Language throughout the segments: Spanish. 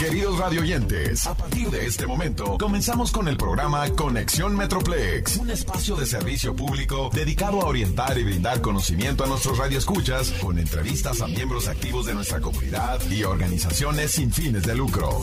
Queridos radioyentes, a partir de este momento comenzamos con el programa Conexión Metroplex, un espacio de servicio público dedicado a orientar y brindar conocimiento a nuestros radioescuchas con entrevistas a miembros activos de nuestra comunidad y organizaciones sin fines de lucro.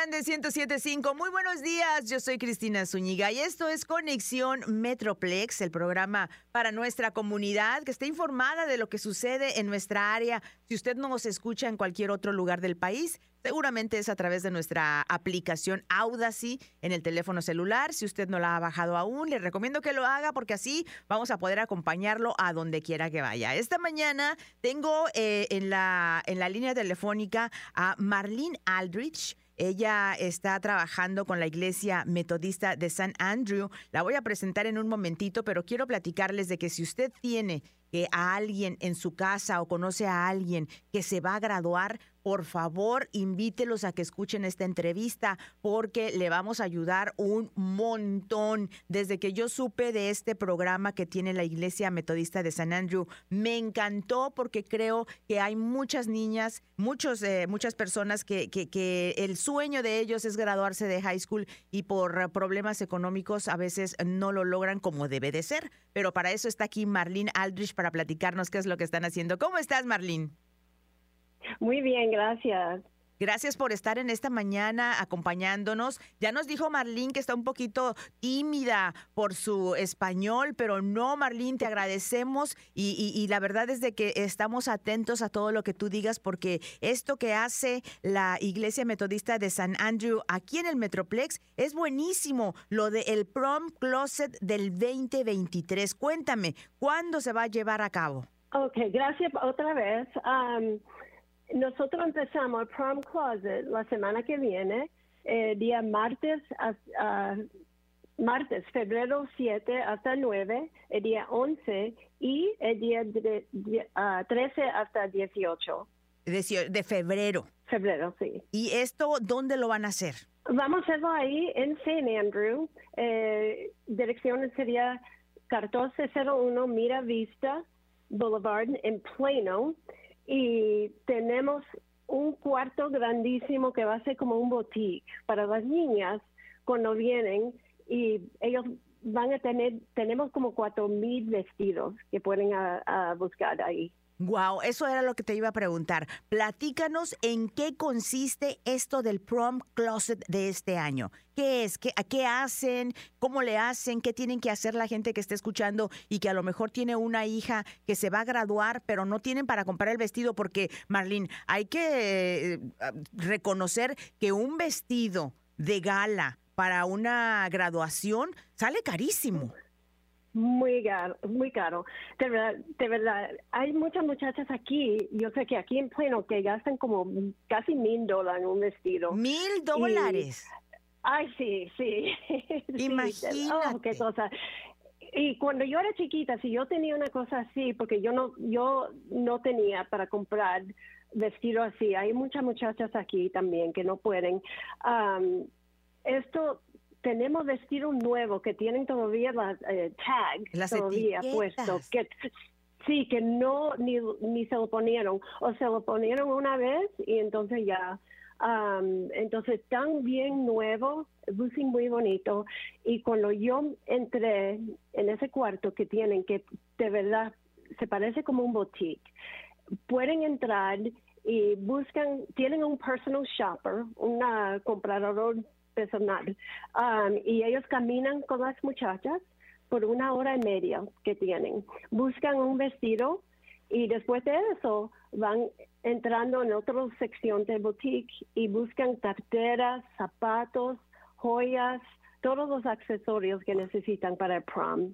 Grande 1075. Muy buenos días. Yo soy Cristina Zúñiga y esto es Conexión Metroplex, el programa para nuestra comunidad que esté informada de lo que sucede en nuestra área. Si usted no nos escucha en cualquier otro lugar del país, Seguramente es a través de nuestra aplicación Audacy en el teléfono celular. Si usted no la ha bajado aún, le recomiendo que lo haga porque así vamos a poder acompañarlo a donde quiera que vaya. Esta mañana tengo eh, en, la, en la línea telefónica a Marlene Aldrich. Ella está trabajando con la Iglesia Metodista de San Andrew. La voy a presentar en un momentito, pero quiero platicarles de que si usted tiene que a alguien en su casa o conoce a alguien que se va a graduar, por favor, invítelos a que escuchen esta entrevista porque le vamos a ayudar un montón. Desde que yo supe de este programa que tiene la Iglesia Metodista de San Andrew, me encantó porque creo que hay muchas niñas, muchos, eh, muchas personas que, el sueño de ellos es graduarse de high school y por problemas económicos a veces no lo logran como debe de ser. Pero para eso está aquí Marlene Aldrich para platicarnos qué es lo que están haciendo. ¿Cómo estás, Marlene? Muy bien, gracias. Gracias por estar en esta mañana acompañándonos. Ya nos dijo Marlene que está un poquito tímida por su español, pero no, Marlene, te agradecemos y, la verdad es de que estamos atentos a todo lo que tú digas porque esto que hace la Iglesia Metodista de San Andrew aquí en el Metroplex es buenísimo, lo del el Prom Closet del 2023. Cuéntame, ¿cuándo se va a llevar a cabo? Ok, gracias otra vez. Nosotros empezamos el Prom Closet la semana que viene, eh, día martes, martes, febrero 7 hasta 9, el día 11 y el día 13 hasta 18. De, febrero. Febrero, sí. ¿Y esto dónde lo van a hacer? Vamos a hacerlo ahí en St. Andrew. Eh, dirección sería 1401 Mira Vista Boulevard en Plano y tenemos un cuarto grandísimo que va a ser como un boutique para las niñas cuando vienen y ellos van a tener, tenemos como cuatro mil vestidos que pueden a buscar ahí. Wow, eso era lo que te iba a preguntar. Platícanos en qué consiste esto del prom closet de este año. ¿Qué es? ¿Qué, ¿Qué hacen? ¿Cómo le hacen? ¿Qué tienen que hacer la gente que está escuchando y que a lo mejor tiene una hija que se va a graduar, pero no tienen para comprar el vestido? Porque, Marlene, hay que eh, reconocer que un vestido de gala para una graduación sale carísimo. Muy caro, muy caro. De verdad, de verdad, hay muchas muchachas aquí, yo sé que aquí en Pleno, que gastan como casi mil dólares en un vestido. ¿Mil dólares? ay, sí, sí. Imagínate. Oh, qué cosa. Y cuando yo era chiquita, si yo tenía una cosa así, porque yo no, yo no tenía para comprar vestido así, hay muchas muchachas aquí también que no pueden. esto tenemos vestidos nuevos que tienen todavía las eh, tags todavía puestos. Que, sí, que no ni, ni se lo ponieron o se lo ponieron una vez y entonces ya. entonces, tan bien nuevo, luce muy bonito. Y cuando yo entré en ese cuarto que tienen, que de verdad se parece como un boutique, pueden entrar y buscan, tienen un personal shopper, una comprador personal. Um, y ellos caminan con las muchachas por una hora y media que tienen. Buscan un vestido y después de eso van entrando en otra sección de boutique y buscan carteras, zapatos, joyas, todos los accesorios que necesitan para el prom.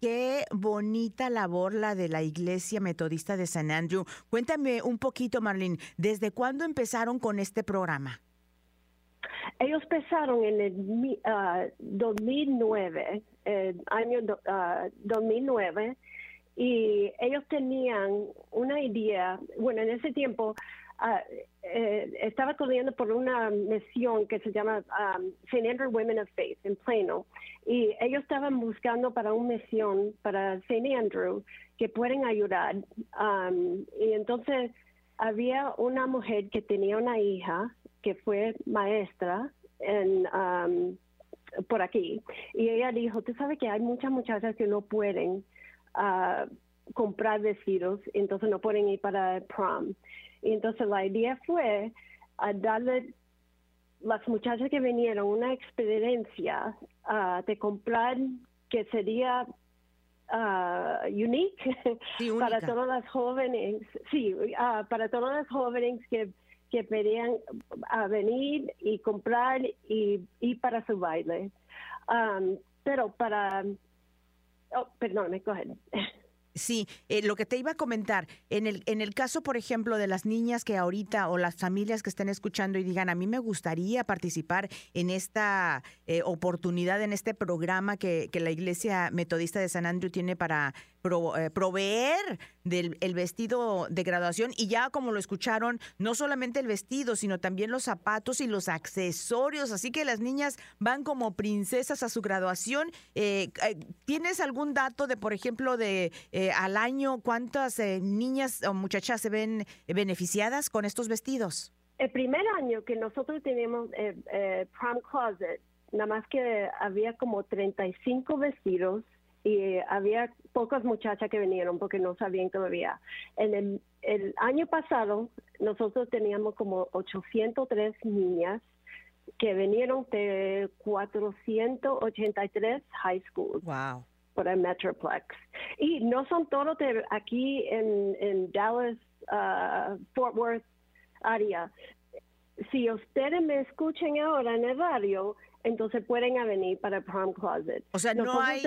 Qué bonita labor la de la Iglesia Metodista de San Andrew. Cuéntame un poquito, Marlene, ¿desde cuándo empezaron con este programa? Ellos empezaron en el 2009, uh, año 2009, uh, y ellos tenían una idea, bueno, en ese tiempo uh, eh, estaba corriendo por una misión que se llama um, St. Andrew Women of Faith en Plano, y ellos estaban buscando para una misión para St. Andrew que pueden ayudar. Um, y entonces había una mujer que tenía una hija que fue maestra en, um, por aquí y ella dijo, tú sabes que hay muchas muchachas que no pueden uh, comprar vestidos, entonces no pueden ir para el prom. Y entonces la idea fue a darle las muchachas que vinieron una experiencia uh, de comprar que sería uh, unique para todas las jóvenes, sí, uh, para todas las jóvenes que, que querían a venir y comprar y, y para su baile. Um, pero para, oh, perdón, me cogen. Sí, eh, lo que te iba a comentar, en el, en el caso, por ejemplo, de las niñas que ahorita o las familias que estén escuchando y digan, a mí me gustaría participar en esta eh, oportunidad, en este programa que, que la Iglesia Metodista de San Andrew tiene para eh, proveer del el vestido de graduación y ya como lo escucharon, no solamente el vestido, sino también los zapatos y los accesorios, así que las niñas van como princesas a su graduación. Eh, eh, ¿Tienes algún dato de, por ejemplo, de al año cuántas niñas o muchachas se ven beneficiadas con estos vestidos? El primer año que nosotros teníamos prom closet, nada más que había como 35 vestidos y había pocas muchachas que vinieron porque no sabían todavía. En el, año pasado nosotros teníamos como 803 niñas que vinieron de 483 high schools. Wow. Por el Metroplex. Y no son todos de aquí en, Dallas, uh, Fort Worth área. Si ustedes me escuchan ahora en el radio, entonces pueden venir para Prom Closet. O sea, no hay,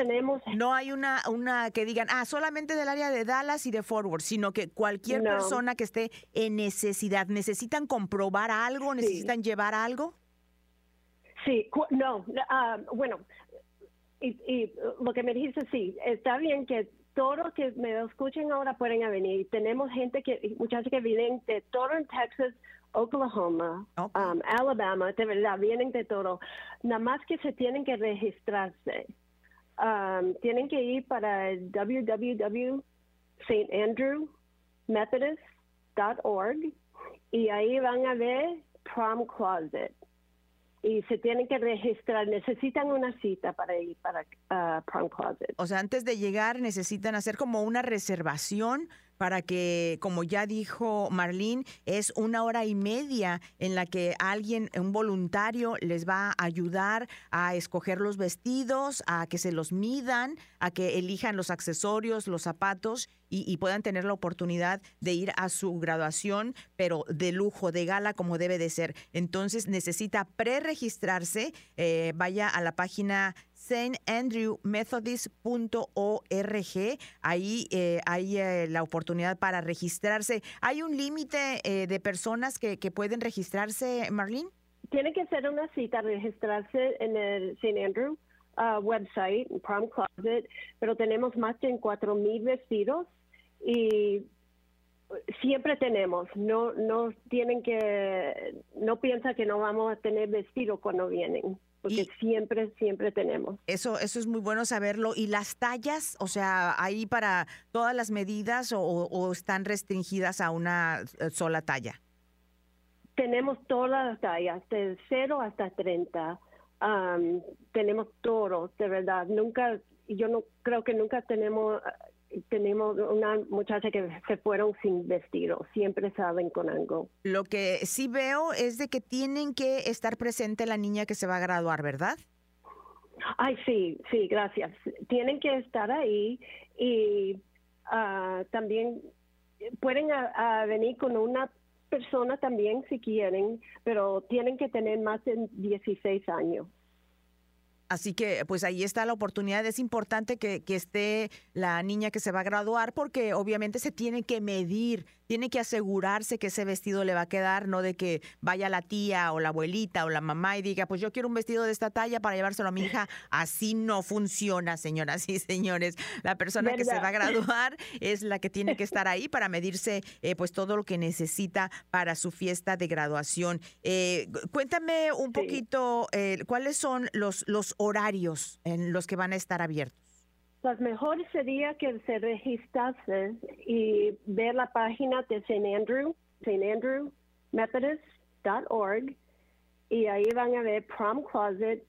no hay una, una que digan, ah, solamente del área de Dallas y de Forward, sino que cualquier persona que esté en necesidad, ¿necesitan comprobar algo? ¿Necesitan llevar algo? Sí, no, ah, bueno, y, lo que me dijiste, sí, está bien que todos los que me escuchen ahora pueden venir. Tenemos gente que, muchachos que vienen de todo en Texas, Oklahoma, um, Alabama, de verdad, vienen de todo. Nada más que se tienen que registrarse. Um, tienen que ir para www.standrewmethodist.org y ahí van a ver Prom Closet. Y se tienen que registrar, necesitan una cita para ir para uh, Prom Closet. O sea, antes de llegar necesitan hacer como una reservación para que, como ya dijo Marlene, es una hora y media en la que alguien, un voluntario, les va a ayudar a escoger los vestidos, a que se los midan, a que elijan los accesorios, los zapatos y, puedan tener la oportunidad de ir a su graduación, pero de lujo, de gala, como debe de ser. Entonces necesita preregistrarse, eh, vaya a la página standrewmethodist.org. Ahí eh, hay eh, la oportunidad para registrarse. ¿Hay un límite eh, de personas que, que, pueden registrarse, Marlene? Tiene que ser una cita, registrarse en el St. Andrew uh, website, Prom Closet, pero tenemos más de 4.000 vestidos y siempre tenemos, no no tienen que no piensa que no vamos a tener vestido cuando vienen porque siempre, siempre tenemos. Eso, eso es muy bueno saberlo. ¿Y las tallas, o sea, ahí para todas las medidas o, están restringidas a una eh, sola talla? Tenemos todas las tallas, de 0 hasta 30. tenemos todos, de verdad. Nunca, yo no creo que nunca tenemos tenemos una muchacha que se fueron sin vestido, siempre salen con algo. Lo que sí veo es de que tienen que estar presente la niña que se va a graduar, ¿verdad? Ay, sí, sí, gracias. Tienen que estar ahí y uh, también pueden venir con una persona también si quieren, pero tienen que tener más de 16 años. Así que pues ahí está la oportunidad. Es importante que, que, esté la niña que se va a graduar porque obviamente se tiene que medir tiene que asegurarse que ese vestido le va a quedar, no de que vaya la tía o la abuelita o la mamá y diga, pues yo quiero un vestido de esta talla para llevárselo a mi hija. Así no funciona, señoras y señores. La persona que se va a graduar es la que tiene que estar ahí para medirse eh, pues todo lo que necesita para su fiesta de graduación. Eh, cuéntame un poquito eh, cuáles son los, los horarios en los que van a estar abiertos pues mejor sería que se registrase y ver la página de St. Andrew, St. Andrew Methodist.org y ahí van a ver prom closet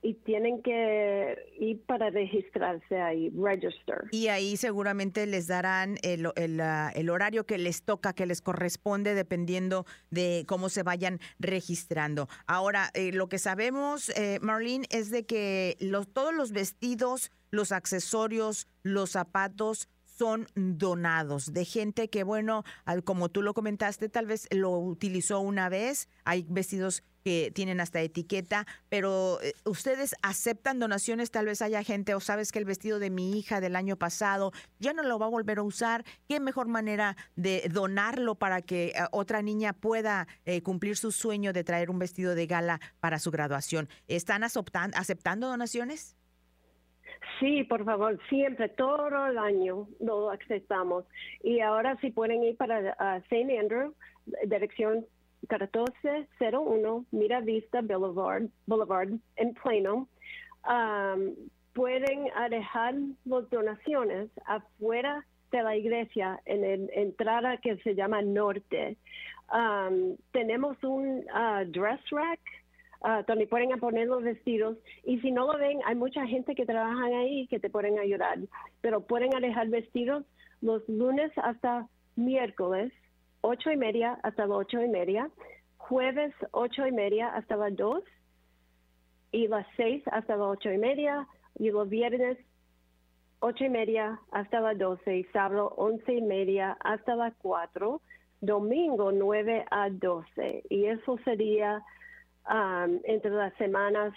y tienen que ir para registrarse ahí, register. Y ahí seguramente les darán el, el, el, horario que les toca, que les corresponde, dependiendo de cómo se vayan registrando. Ahora, eh, lo que sabemos, eh, Marlene, es de que los, todos los vestidos, los accesorios, los zapatos, son donados de gente que, bueno, como tú lo comentaste, tal vez lo utilizó una vez. Hay vestidos que tienen hasta etiqueta, pero eh, ustedes aceptan donaciones, tal vez haya gente o sabes que el vestido de mi hija del año pasado ya no lo va a volver a usar, qué mejor manera de donarlo para que eh, otra niña pueda eh, cumplir su sueño de traer un vestido de gala para su graduación. ¿Están aceptando donaciones? Sí, por favor, siempre, todo el año lo aceptamos. Y ahora si pueden ir para uh, St. Andrew, dirección 1401 Mira Vista Boulevard, Boulevard en Plano, um, pueden dejar las donaciones afuera de la iglesia en la entrada que se llama Norte. Um, tenemos un uh, dress rack uh, donde pueden poner los vestidos. Y si no lo ven, hay mucha gente que trabaja ahí que te pueden ayudar. Pero pueden dejar vestidos los lunes hasta miércoles, ocho y media hasta las ocho y media, jueves ocho y media hasta las dos, y las seis hasta las ocho y media, y los viernes ocho y media hasta las doce, y sábado once y media hasta las cuatro, domingo nueve a doce. Y eso sería Um, entre las semanas,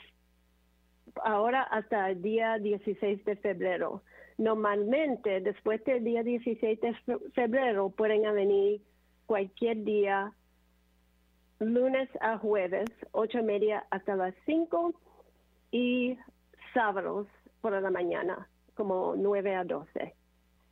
ahora hasta el día 16 de febrero. Normalmente, después del día 16 de febrero, pueden venir cualquier día, lunes a jueves, ocho y media hasta las 5 y sábados por la mañana, como 9 a 12.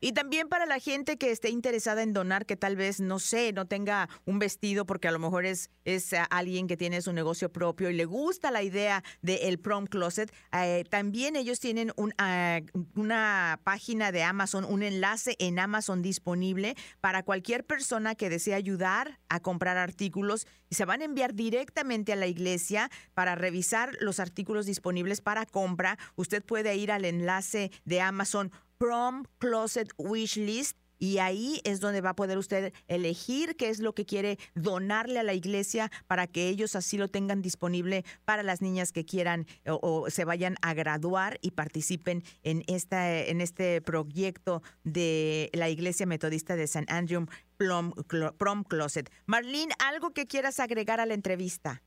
Y también para la gente que esté interesada en donar, que tal vez, no sé, no tenga un vestido porque a lo mejor es, es alguien que tiene su negocio propio y le gusta la idea del prom closet, eh, también ellos tienen un, ah, una página de Amazon, un enlace en Amazon disponible para cualquier persona que desee ayudar a comprar artículos y se van a enviar directamente a la iglesia para revisar los artículos disponibles para compra. Usted puede ir al enlace de Amazon Prom Closet Wish List y ahí es donde va a poder usted elegir qué es lo que quiere donarle a la iglesia para que ellos así lo tengan disponible para las niñas que quieran o, se vayan a graduar y participen en esta en este proyecto de la Iglesia Metodista de San Andrew Prom, Closet. Marlene, algo que quieras agregar a la entrevista.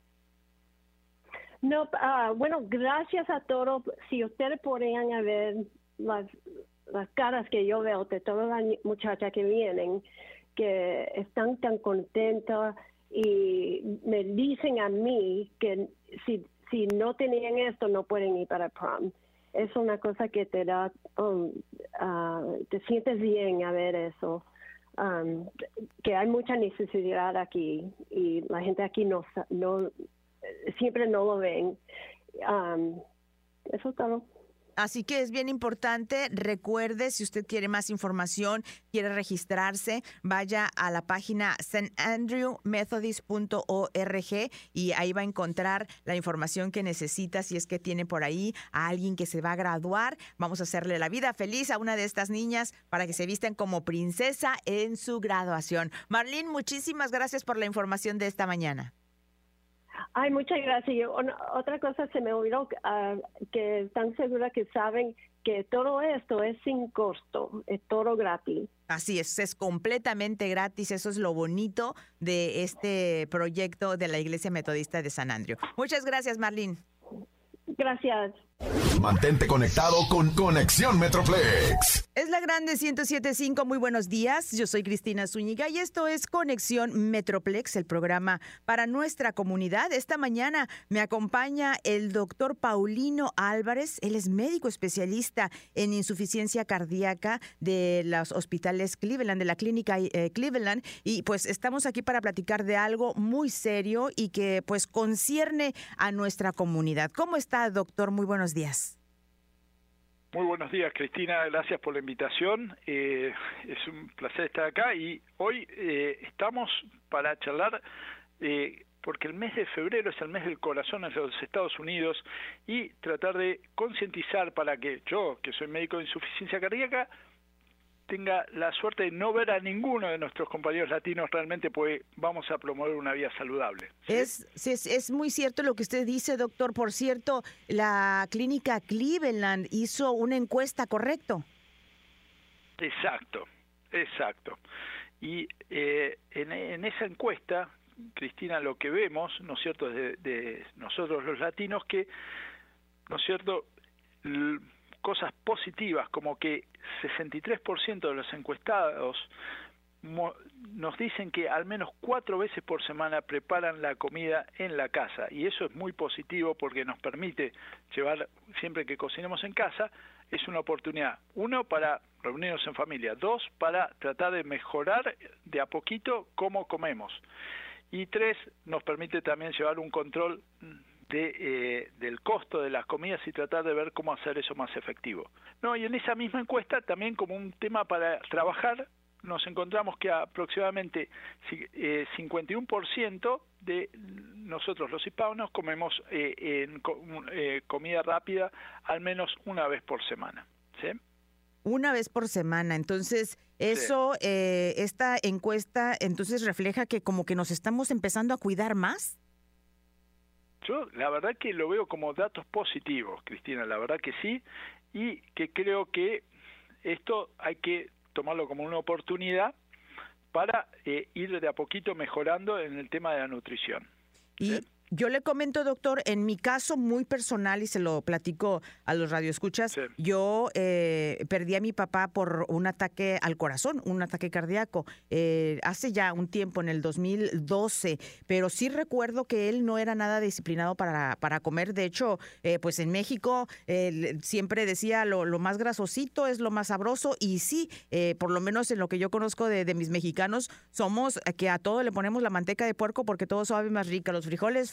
No, ah, bueno, gracias a todos. Si ustedes podrían ver las las caras que yo veo de todas las muchachas que vienen, que están tan contentas y me dicen a mí que si, si no tenían esto no pueden ir para prom. Es una cosa que te da, um, ah, te sientes bien a ver eso. Um, que hay mucha necesidad aquí y la gente aquí no, no siempre no lo ven. Um, eso es todo. Así que es bien importante, recuerde, si usted quiere más información, quiere registrarse, vaya a la página standrewmethodist.org y ahí va a encontrar la información que necesita si es que tiene por ahí a alguien que se va a graduar. Vamos a hacerle la vida feliz a una de estas niñas para que se vistan como princesa en su graduación. Marlene, muchísimas gracias por la información de esta mañana. Ay, muchas gracias. otra cosa se me olvidó, uh, que están segura que saben que todo esto es sin costo, es todo gratis. Así es, es completamente gratis. Eso es lo bonito de este proyecto de la Iglesia Metodista de San Andrew. Muchas gracias, Marlene. Gracias. Mantente conectado con Conexión Metroplex. Es la grande 1075. Muy buenos días. Yo soy Cristina Zúñiga y esto es Conexión Metroplex, el programa para nuestra comunidad. Esta mañana me acompaña el doctor Paulino Álvarez. Él es médico especialista en insuficiencia cardíaca de los hospitales Cleveland, de la clínica eh, Cleveland. Y pues estamos aquí para platicar de algo muy serio y que pues concierne a nuestra comunidad. ¿Cómo está, doctor? Muy buenos Muy buenos días, Cristina. Gracias por la invitación. Eh, es un placer estar acá y hoy eh, estamos para charlar eh, porque el mes de febrero es el mes del corazón en los Estados Unidos y tratar de concientizar para que yo, que soy médico de insuficiencia cardíaca, tenga la suerte de no ver a ninguno de nuestros compañeros latinos realmente, pues vamos a promover una vida saludable. Es, es, es, muy cierto lo que usted dice, doctor. Por cierto, la clínica Cleveland hizo una encuesta, ¿correcto? Exacto, exacto. Y eh, en, esa encuesta, Cristina, lo que vemos, ¿no es cierto?, de, de nosotros los latinos, que, ¿no es cierto?, cosas positivas, como que 63% de los encuestados nos dicen que al menos cuatro veces por semana preparan la comida en la casa. Y eso es muy positivo porque nos permite llevar siempre que cocinemos en casa es una oportunidad. Uno para reunirnos en familia. Dos para tratar de mejorar de a poquito cómo comemos. Y tres nos permite también llevar un control de, eh, del costo de las comidas y tratar de ver cómo hacer eso más efectivo. No, y en esa misma encuesta también como un tema para trabajar nos encontramos que aproximadamente eh, 51% de nosotros los hispanos comemos eh, en eh, comida rápida al menos una vez por semana. ¿sí? Una vez por semana. Entonces, eso, eh, esta encuesta, entonces refleja que como que nos estamos empezando a cuidar más. Yo la verdad que lo veo como datos positivos, Cristina, la verdad que sí, y que creo que esto hay que tomarlo como una oportunidad para eh, ir de a poquito mejorando en el tema de la nutrición. Y, yo le comento, doctor, en mi caso muy personal, y se lo platico a los radioescuchas, yo eh, perdí a mi papá por un ataque al corazón, un ataque cardíaco, eh, hace ya un tiempo, en el 2012, pero sí recuerdo que él no era nada disciplinado para, para comer. De hecho, eh, pues en México siempre decía lo, lo, más grasosito es lo más sabroso, y sí, por lo menos en lo que yo conozco de, de mis mexicanos, somos que a todo le ponemos la manteca de puerco porque todo sabe más rica, los frijoles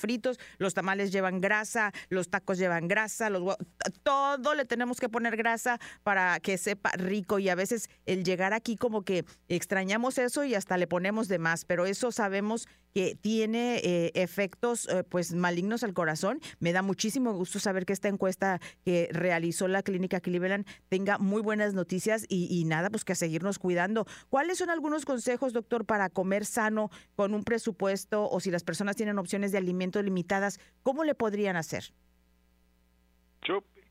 los tamales llevan grasa, los tacos llevan grasa, los todo le tenemos que poner grasa para que sepa rico. Y a veces el llegar aquí como que extrañamos eso y hasta le ponemos de más, pero eso sabemos que tiene eh, efectos eh, pues malignos al corazón. Me da muchísimo gusto saber que esta encuesta que realizó la clínica Cleveland tenga muy buenas noticias y, nada, pues que a seguirnos cuidando. ¿Cuáles son algunos consejos, doctor, para comer sano con un presupuesto o si las personas tienen opciones de alimentos limitadas, ¿cómo le podrían hacer?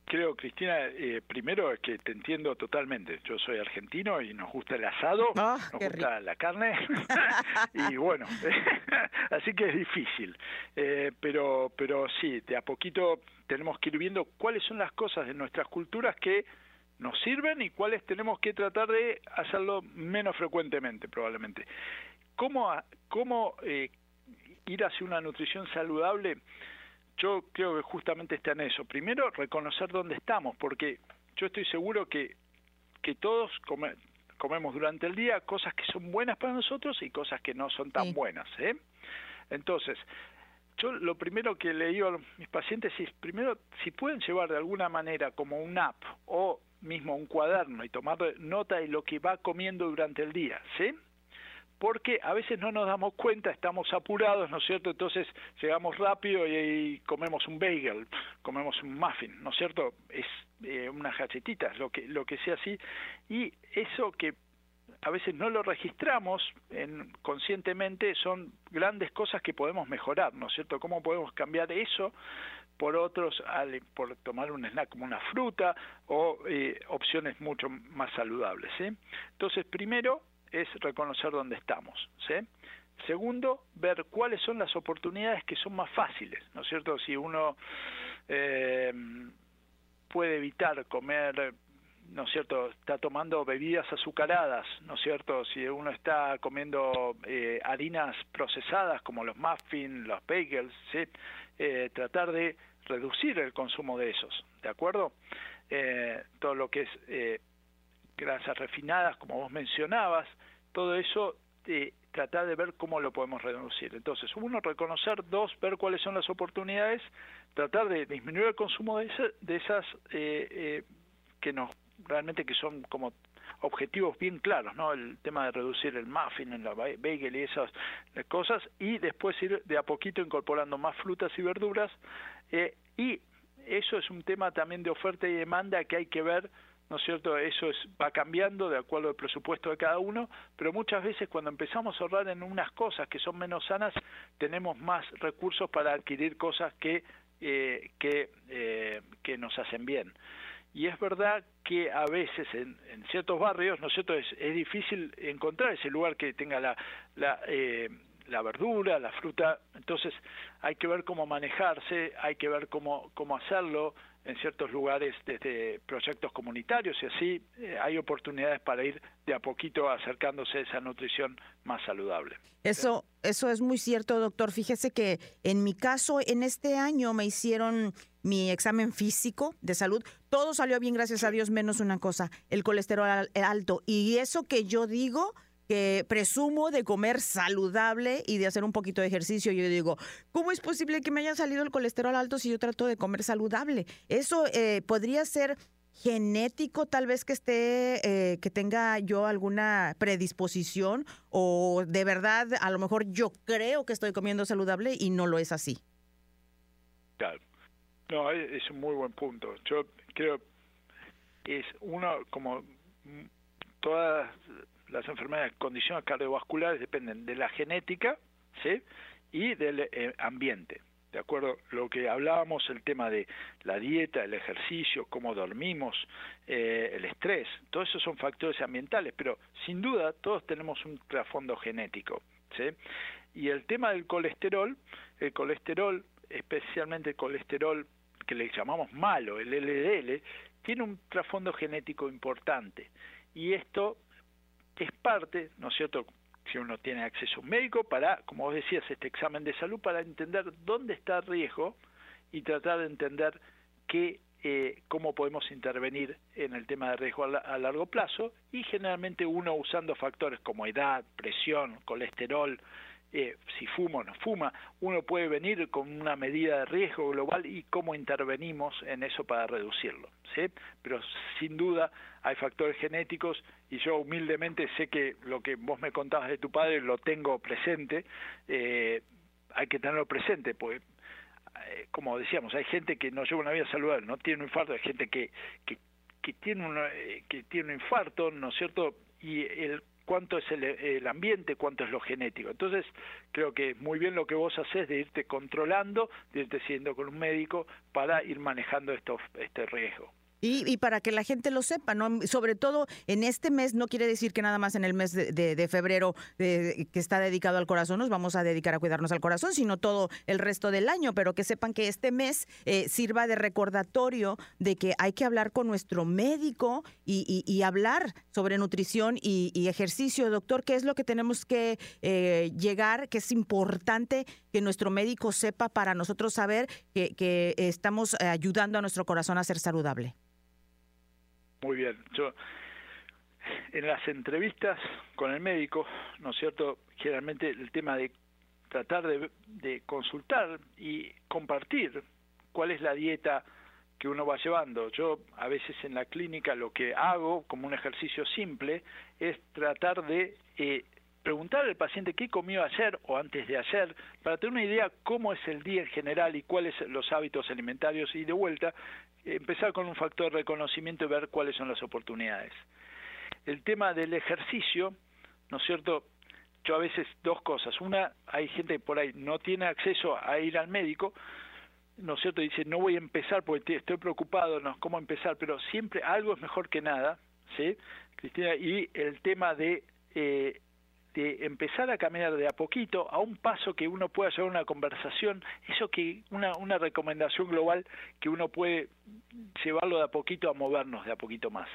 Creo, Cristina, eh, primero es que te entiendo totalmente. Yo soy argentino y nos gusta el asado, ah, nos gusta la carne y bueno, así que es difícil. Eh, pero, pero sí, de a poquito tenemos que ir viendo cuáles son las cosas de nuestras culturas que nos sirven y cuáles tenemos que tratar de hacerlo menos frecuentemente, probablemente. ¿Cómo, cómo eh, ir hacia una nutrición saludable, yo creo que justamente está en eso. Primero, reconocer dónde estamos, porque yo estoy seguro que, que todos comemos durante el día cosas que son buenas para nosotros y cosas que no son tan buenas. ¿eh? Entonces, yo lo primero que le digo a mis pacientes es, primero, si pueden llevar de alguna manera como un app o mismo un cuaderno y tomar nota de lo que va comiendo durante el día, ¿sí? Porque a veces no nos damos cuenta, estamos apurados, ¿no es cierto? Entonces llegamos rápido y, comemos un bagel, comemos un muffin, ¿no es cierto? Es eh, unas galletitas, lo que, lo que sea así, y eso que a veces no lo registramos en, conscientemente son grandes cosas que podemos mejorar, ¿no es cierto? ¿Cómo podemos cambiar eso por otros, por tomar un snack como una fruta o eh, opciones mucho más saludables? ¿sí? Entonces, primero, es reconocer dónde estamos. ¿sí? Segundo, ver cuáles son las oportunidades que son más fáciles, ¿no es cierto? Si uno eh, puede evitar comer, ¿no es cierto? Está tomando bebidas azucaradas, ¿no es cierto? Si uno está comiendo eh, harinas procesadas como los muffins, los bagels. Eh, tratar de reducir el consumo de esos, ¿de acuerdo? todo lo que es grasas refinadas, como vos mencionabas, todo eso eh, tratar de ver cómo lo podemos reducir. Entonces, uno, reconocer, dos, ver cuáles son las oportunidades, tratar de disminuir el consumo de, de esas eh, eh, que nos realmente que son como objetivos bien claros, ¿no? El tema de reducir el muffin en la bagel y esas cosas, y después ir de a poquito incorporando más frutas y verduras, eh, y eso es un tema también de oferta y demanda que hay que ver ¿no es cierto? Eso es, va cambiando de acuerdo al presupuesto de cada uno, pero muchas veces cuando empezamos a ahorrar en unas cosas que son menos sanas, tenemos más recursos para adquirir cosas que, eh, que, eh, que nos hacen bien. Y es verdad que a veces en, en ciertos barrios, ¿no es cierto?, es, es, difícil encontrar ese lugar que tenga la, la eh, la verdura, la fruta, entonces hay que ver cómo manejarse, hay que ver cómo, cómo hacerlo, en ciertos lugares desde proyectos comunitarios y así eh, hay oportunidades para ir de a poquito acercándose a esa nutrición más saludable. Eso, eso es muy cierto, doctor. Fíjese que en mi caso, en este año me hicieron mi examen físico de salud. Todo salió bien, gracias a Dios, menos una cosa, el colesterol alto. Y eso que yo digo que presumo de comer saludable y de hacer un poquito de ejercicio. Yo digo, ¿cómo es posible que me haya salido el colesterol alto si yo trato de comer saludable? Eso eh, podría ser genético, tal vez que esté, eh, que tenga yo alguna predisposición o de verdad, a lo mejor yo creo que estoy comiendo saludable y no lo es así. No, es un muy buen punto. Yo creo es uno como todas las enfermedades, condiciones cardiovasculares dependen de la genética, ¿sí? Y del eh, ambiente. ¿De acuerdo? Lo que hablábamos, el tema de la dieta, el ejercicio, cómo dormimos, eh, el estrés, todos esos son factores ambientales, pero sin duda todos tenemos un trasfondo genético. ¿sí? Y el tema del colesterol, el colesterol, especialmente el colesterol que le llamamos malo, el LDL, tiene un trasfondo genético importante. Y esto es parte, ¿no es cierto?, si uno tiene acceso a un médico, para, como vos decías, este examen de salud, para entender dónde está el riesgo y tratar de entender qué, eh, cómo podemos intervenir en el tema de riesgo a, largo plazo y generalmente uno usando factores como edad, presión, colesterol, eh, si fuma o no fuma, uno puede venir con una medida de riesgo global y cómo intervenimos en eso para reducirlo. ¿sí? Pero sin duda hay factores genéticos y yo humildemente sé que lo que vos me contabas de tu padre lo tengo presente, eh, hay que tenerlo presente, pues como decíamos, hay gente que no lleva una vida saludable, no tiene un infarto, hay gente que, que, que tiene, un, que tiene un infarto, ¿no es cierto? Y el cuánto es el, ambiente, cuánto es lo genético. Entonces, creo que muy bien lo que vos haces de irte controlando, de irte siguiendo con un médico para ir manejando esto, este riesgo. Y, para que la gente lo sepa, ¿no? Sobre todo en este mes, no quiere decir que nada más en el mes de, febrero que está dedicado al corazón nos vamos a dedicar a cuidarnos al corazón, sino todo el resto del año, pero que sepan que este mes eh, sirva de recordatorio de que hay que hablar con nuestro médico y, hablar sobre nutrición y, ejercicio. Doctor, ¿qué es lo que tenemos que eh, llegar, que es importante que nuestro médico sepa para nosotros saber que estamos eh, ayudando a nuestro corazón a ser saludable? Muy bien. Yo en las entrevistas con el médico, ¿no es cierto? Generalmente el tema de tratar de, consultar y compartir cuál es la dieta que uno va llevando. Yo a veces en la clínica lo que hago como un ejercicio simple es tratar de eh, preguntar al paciente qué comió ayer o antes de ayer para tener una idea cómo es el día en general y cuáles son los hábitos alimentarios y de vuelta empezar con un factor de reconocimiento y ver cuáles son las oportunidades. El tema del ejercicio, ¿no es cierto? Yo a veces dos cosas. Una, hay gente que por ahí no tiene acceso a ir al médico, ¿no es cierto? Dice, no voy a empezar porque estoy preocupado, no cómo empezar, pero siempre algo es mejor que nada, ¿sí? Cristina, y el tema de eh, de empezar a caminar de a poquito a un paso que uno pueda llevar una conversación, eso que una, una recomendación global que uno puede llevarlo de a poquito a movernos de a poquito más.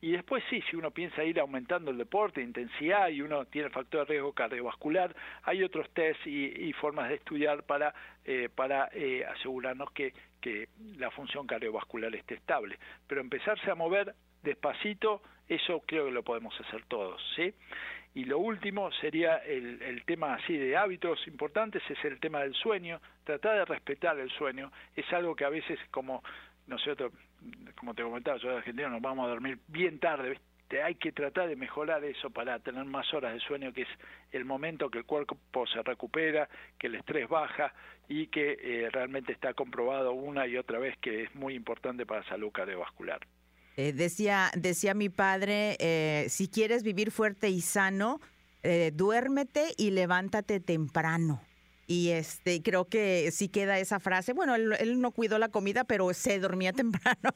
Y después sí, si uno piensa ir aumentando el deporte, intensidad y uno tiene factor de riesgo cardiovascular, hay otros test y, formas de estudiar para, eh, para eh, asegurarnos que, que la función cardiovascular esté estable. Pero empezarse a mover despacito, eso creo que lo podemos hacer todos, ¿sí? Y lo último sería el, el, tema así de hábitos importantes, es el tema del sueño, tratar de respetar el sueño, es algo que a veces como nosotros, como te comentaba, yo de Argentina nos vamos a dormir bien tarde, hay que tratar de mejorar eso para tener más horas de sueño, que es el momento que el cuerpo se recupera, que el estrés baja y que eh, realmente está comprobado una y otra vez que es muy importante para la salud cardiovascular. Eh, decía, decía mi padre, eh, si quieres vivir fuerte y sano, duérmete y levántate temprano. Y este, creo que sí queda esa frase. Bueno, él, no cuidó la comida, pero se dormía temprano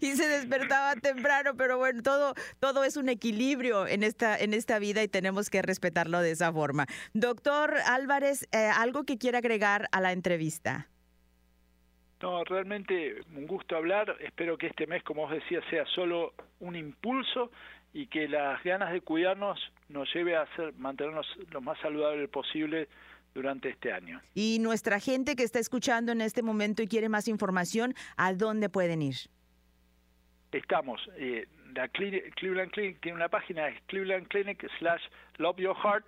y se despertaba temprano. Pero bueno, todo, todo es un equilibrio en esta, en esta vida y tenemos que respetarlo de esa forma. Doctor Álvarez, eh, ¿algo que quiera agregar a la entrevista? No, realmente un gusto hablar. Espero que este mes, como os decía, sea solo un impulso y que las ganas de cuidarnos nos lleve a hacer, mantenernos lo más saludable posible durante este año. Y nuestra gente que está escuchando en este momento y quiere más información, ¿a dónde pueden ir? Estamos, eh, la Cleveland Clinic tiene una página, es Cleveland Clinic slash Love Your Heart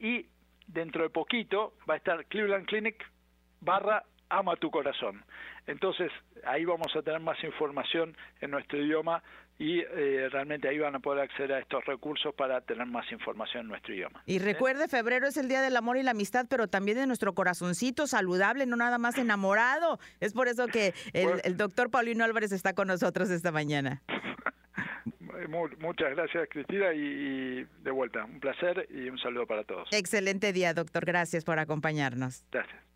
y dentro de poquito va a estar Cleveland Clinic barra Ama tu Corazón. Entonces ahí vamos a tener más información en nuestro idioma y eh, realmente ahí van a poder acceder a estos recursos para tener más información en nuestro idioma. Y recuerde, febrero es el Día del Amor y la Amistad, pero también de nuestro corazoncito saludable, no nada más enamorado. Es por eso que el, doctor Paulino Álvarez está con nosotros esta mañana. Muchas gracias, Cristina, y, de vuelta, un placer y un saludo para todos. Excelente día, doctor. Gracias por acompañarnos. Gracias.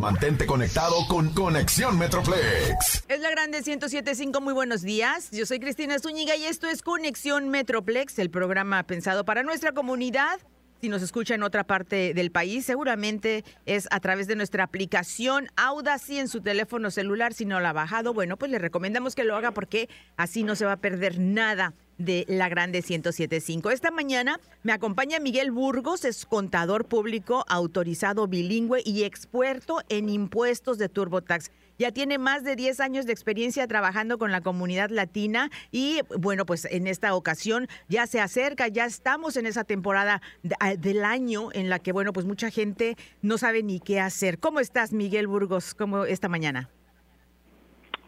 Mantente conectado con Conexión Metroplex. Es la grande 1075, muy buenos días. Yo soy Cristina Zúñiga y esto es Conexión Metroplex, el programa pensado para nuestra comunidad. Si nos escucha en otra parte del país, seguramente es a través de nuestra aplicación Audacy en su teléfono celular. Si no la ha bajado, bueno, pues le recomendamos que lo haga porque así no se va a perder nada de la Grande 1075. Esta mañana me acompaña Miguel Burgos, es contador público autorizado bilingüe y experto en impuestos de TurboTax. Ya tiene más de 10 años de experiencia trabajando con la comunidad latina y bueno, pues en esta ocasión ya se acerca, ya estamos en esa temporada ah, del año en la que bueno, pues mucha gente no sabe ni qué hacer. ¿Cómo estás, Miguel Burgos? ¿Cómo esta mañana?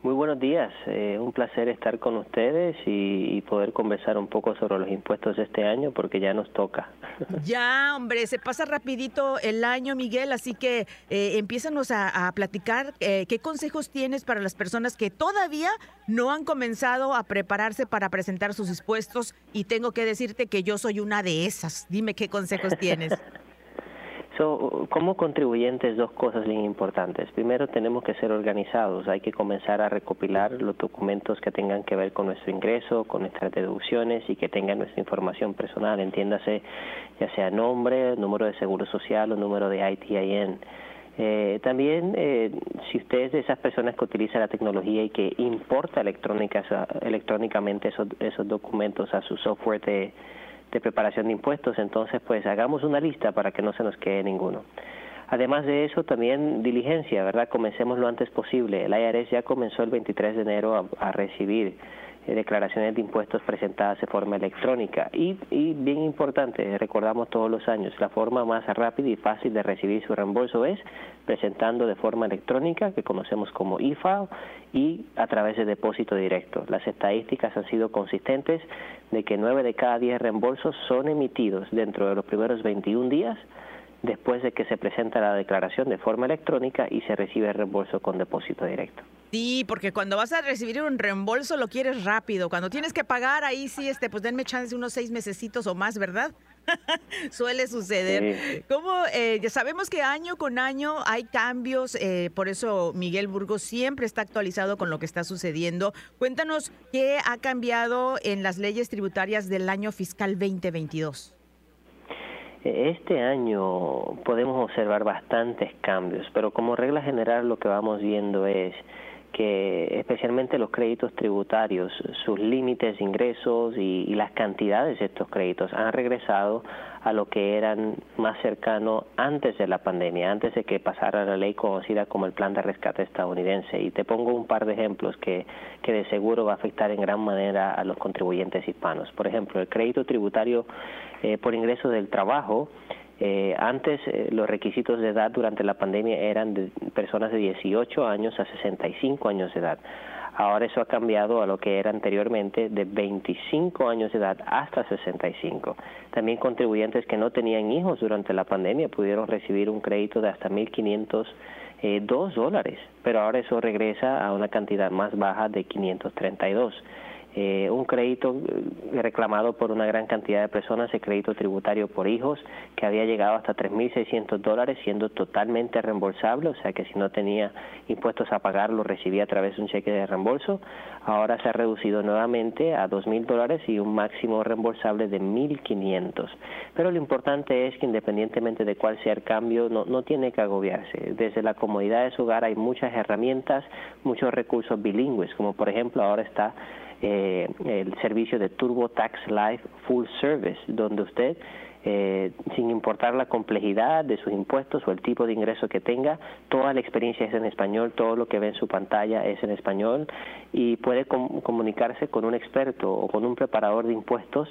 Muy buenos días, eh, un placer estar con ustedes y, poder conversar un poco sobre los impuestos de este año porque ya nos toca. Ya, hombre, se pasa rapidito el año, Miguel, así que eh, empiezanos a, platicar eh, qué consejos tienes para las personas que todavía no han comenzado a prepararse para presentar sus impuestos y tengo que decirte que yo soy una de esas. Dime qué consejos tienes. como contribuyentes, dos cosas bien importantes. Primero, tenemos que ser organizados. Hay que comenzar a recopilar los documentos que tengan que ver con nuestro ingreso, con nuestras deducciones y que tengan nuestra información personal. Entiéndase, ya sea nombre, número de seguro social o número de ITIN. Eh, también, eh, si usted es de esas personas que utiliza la tecnología y que importa electrónica, electrónicamente esos, esos documentos a su software de de preparación de impuestos, entonces pues hagamos una lista para que no se nos quede ninguno. Además de eso, también diligencia, ¿verdad? Comencemos lo antes posible. El IRS ya comenzó el 23 de enero a recibir declaraciones de impuestos presentadas de forma electrónica. Y, y, bien importante, recordamos todos los años, la forma más rápida y fácil de recibir su reembolso es presentando de forma electrónica, que conocemos como e-file, y a través de depósito directo. Las estadísticas han sido consistentes de que 9 de cada 10 reembolsos son emitidos dentro de los primeros 21 días después de que se presenta la declaración de forma electrónica y se recibe el reembolso con depósito directo. Sí, porque cuando vas a recibir un reembolso lo quieres rápido. Cuando tienes que pagar, ahí sí, este, pues denme chance unos seis mesecitos o más, ¿verdad? Suele suceder. Como eh, ya sabemos que año con año hay cambios, eh, por eso Miguel Burgos siempre está actualizado con lo que está sucediendo. Cuéntanos qué ha cambiado en las leyes tributarias del año fiscal 2022. Este año podemos observar bastantes cambios, pero como regla general lo que vamos viendo es que especialmente los créditos tributarios, sus límites ingresos y, las cantidades de estos créditos han regresado a lo que eran más cercano antes de la pandemia, antes de que pasara la ley conocida como el Plan de Rescate estadounidense. Y te pongo un par de ejemplos que, que de seguro va a afectar en gran manera a los contribuyentes hispanos. Por ejemplo, el crédito tributario eh, por ingreso del trabajo eh, antes eh, los requisitos de edad durante la pandemia eran de personas de 18 años a 65 años de edad. Ahora eso ha cambiado a lo que era anteriormente de 25 años de edad hasta 65. También contribuyentes que no tenían hijos durante la pandemia pudieron recibir un crédito de hasta 1.502 eh, dólares, pero ahora eso regresa a una cantidad más baja de 532 eh, un crédito eh, reclamado por una gran cantidad de personas, el crédito tributario por hijos, que había llegado hasta 3.600 dólares, siendo totalmente reembolsable, o sea que si no tenía impuestos a pagar, lo recibía a través de un cheque de reembolso. Ahora se ha reducido nuevamente a 2.000 dólares y un máximo reembolsable de 1.500. Pero lo importante es que independientemente de cuál sea el cambio, no, no tiene que agobiarse. Desde la comodidad de su hogar hay muchas herramientas, muchos recursos bilingües, como por ejemplo ahora está eh, el servicio de TurboTax Live Full Service, donde usted, eh, sin importar la complejidad de sus impuestos o el tipo de ingreso que tenga, toda la experiencia es en español, todo lo que ve en su pantalla es en español y puede comunicarse con un experto o con un preparador de impuestos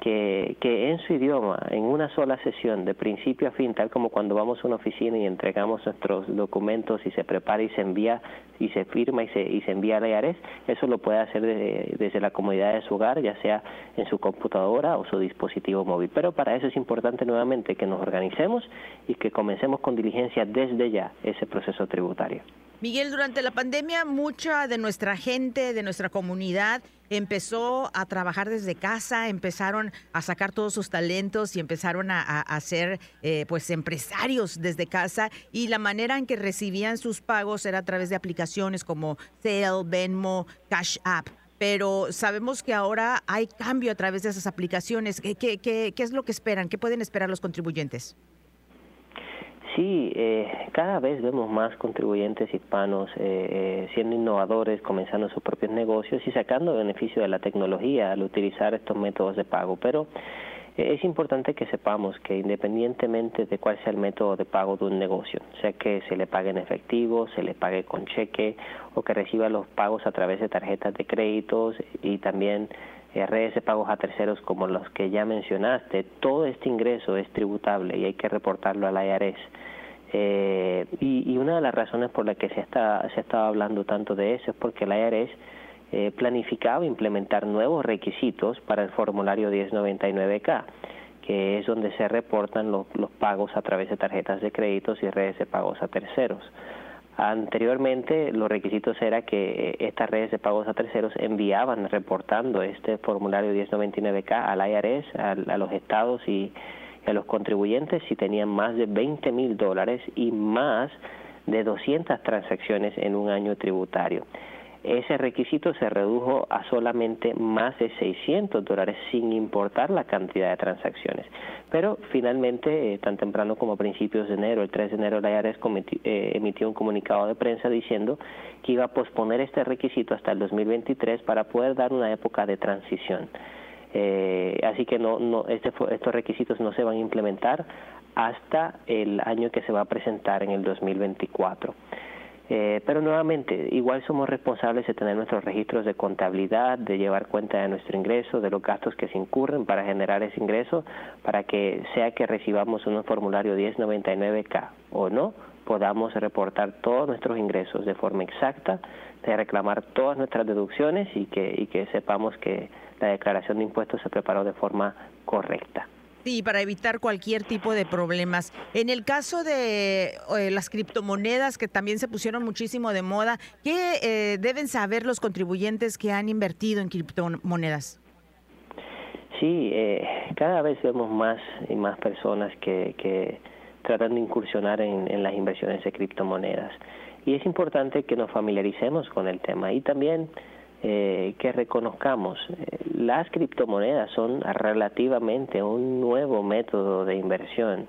que, que en su idioma, en una sola sesión, de principio a fin, tal como cuando vamos a una oficina y entregamos nuestros documentos y se prepara y se envía y se firma y se, y se envía a la IARES, eso lo puede hacer desde la comodidad de su hogar, ya sea en su computadora o su dispositivo móvil. Pero para eso es importante nuevamente que nos organicemos y que comencemos con diligencia desde ya ese proceso tributario. Miguel, durante la pandemia mucha de nuestra gente, de nuestra comunidad, empezó a trabajar desde casa, empezaron a sacar todos sus talentos y empezaron a, ser eh, pues empresarios desde casa y la manera en que recibían sus pagos era a través de aplicaciones como Zelle, Venmo, Cash App pero sabemos que ahora hay cambio a través de esas aplicaciones. ¿Qué, qué, qué, es lo que esperan? ¿Qué pueden esperar los contribuyentes? Sí, eh, cada vez vemos más contribuyentes hispanos eh, eh, siendo innovadores, comenzando sus propios negocios y sacando beneficio de la tecnología al utilizar estos métodos de pago. Pero es importante que sepamos que independientemente de cuál sea el método de pago de un negocio, sea que se le pague en efectivo, se le pague con cheque o que reciba los pagos a través de tarjetas de créditos y también de pagos a terceros como los que ya mencionaste, todo este ingreso es tributable y hay que reportarlo al IRS. Eh, y, una de las razones por las que se está se estado hablando tanto de eso es porque el IRS eh, planificaba implementar nuevos requisitos para el formulario 1099K, que es donde se reportan los pagos a través de tarjetas de créditos y redes de pagos a terceros. Anteriormente los requisitos era que eh, estas redes de pagos a terceros enviaban reportando este formulario 1099K al IRS, a, los estados y a los contribuyentes si tenían más de 20 mil dólares y más de 200 transacciones en un año tributario ese requisito se redujo a solamente más de 600 dólares sin importar la cantidad de transacciones. Pero finalmente, eh, tan temprano como a principios de enero, el 3 de enero, la IARES eh, emitió un comunicado de prensa diciendo que iba a posponer este requisito hasta el 2023 para poder dar una época de transición. Eh, así que no, no, este, estos requisitos no se van a implementar hasta el año que se va a presentar en el 2024. Eh, pero nuevamente, igual somos responsables de tener nuestros registros de contabilidad, de llevar cuenta de nuestro ingreso, de los gastos que se incurren para generar ese ingreso, para que sea que recibamos un formulario 1099K o no, podamos reportar todos nuestros ingresos de forma exacta, de reclamar todas nuestras deducciones y que, y que sepamos que la declaración de impuestos se preparó de forma correcta. Sí, para evitar cualquier tipo de problemas. En el caso de eh, las criptomonedas, que también se pusieron muchísimo de moda, ¿qué eh, deben saber los contribuyentes que han invertido en criptomonedas? Sí, eh, cada vez vemos más y más personas que, que tratan de incursionar en, en las inversiones de criptomonedas. Y es importante que nos familiaricemos con el tema y también eh, que reconozcamos, eh, las criptomonedas son relativamente un nuevo método de inversión,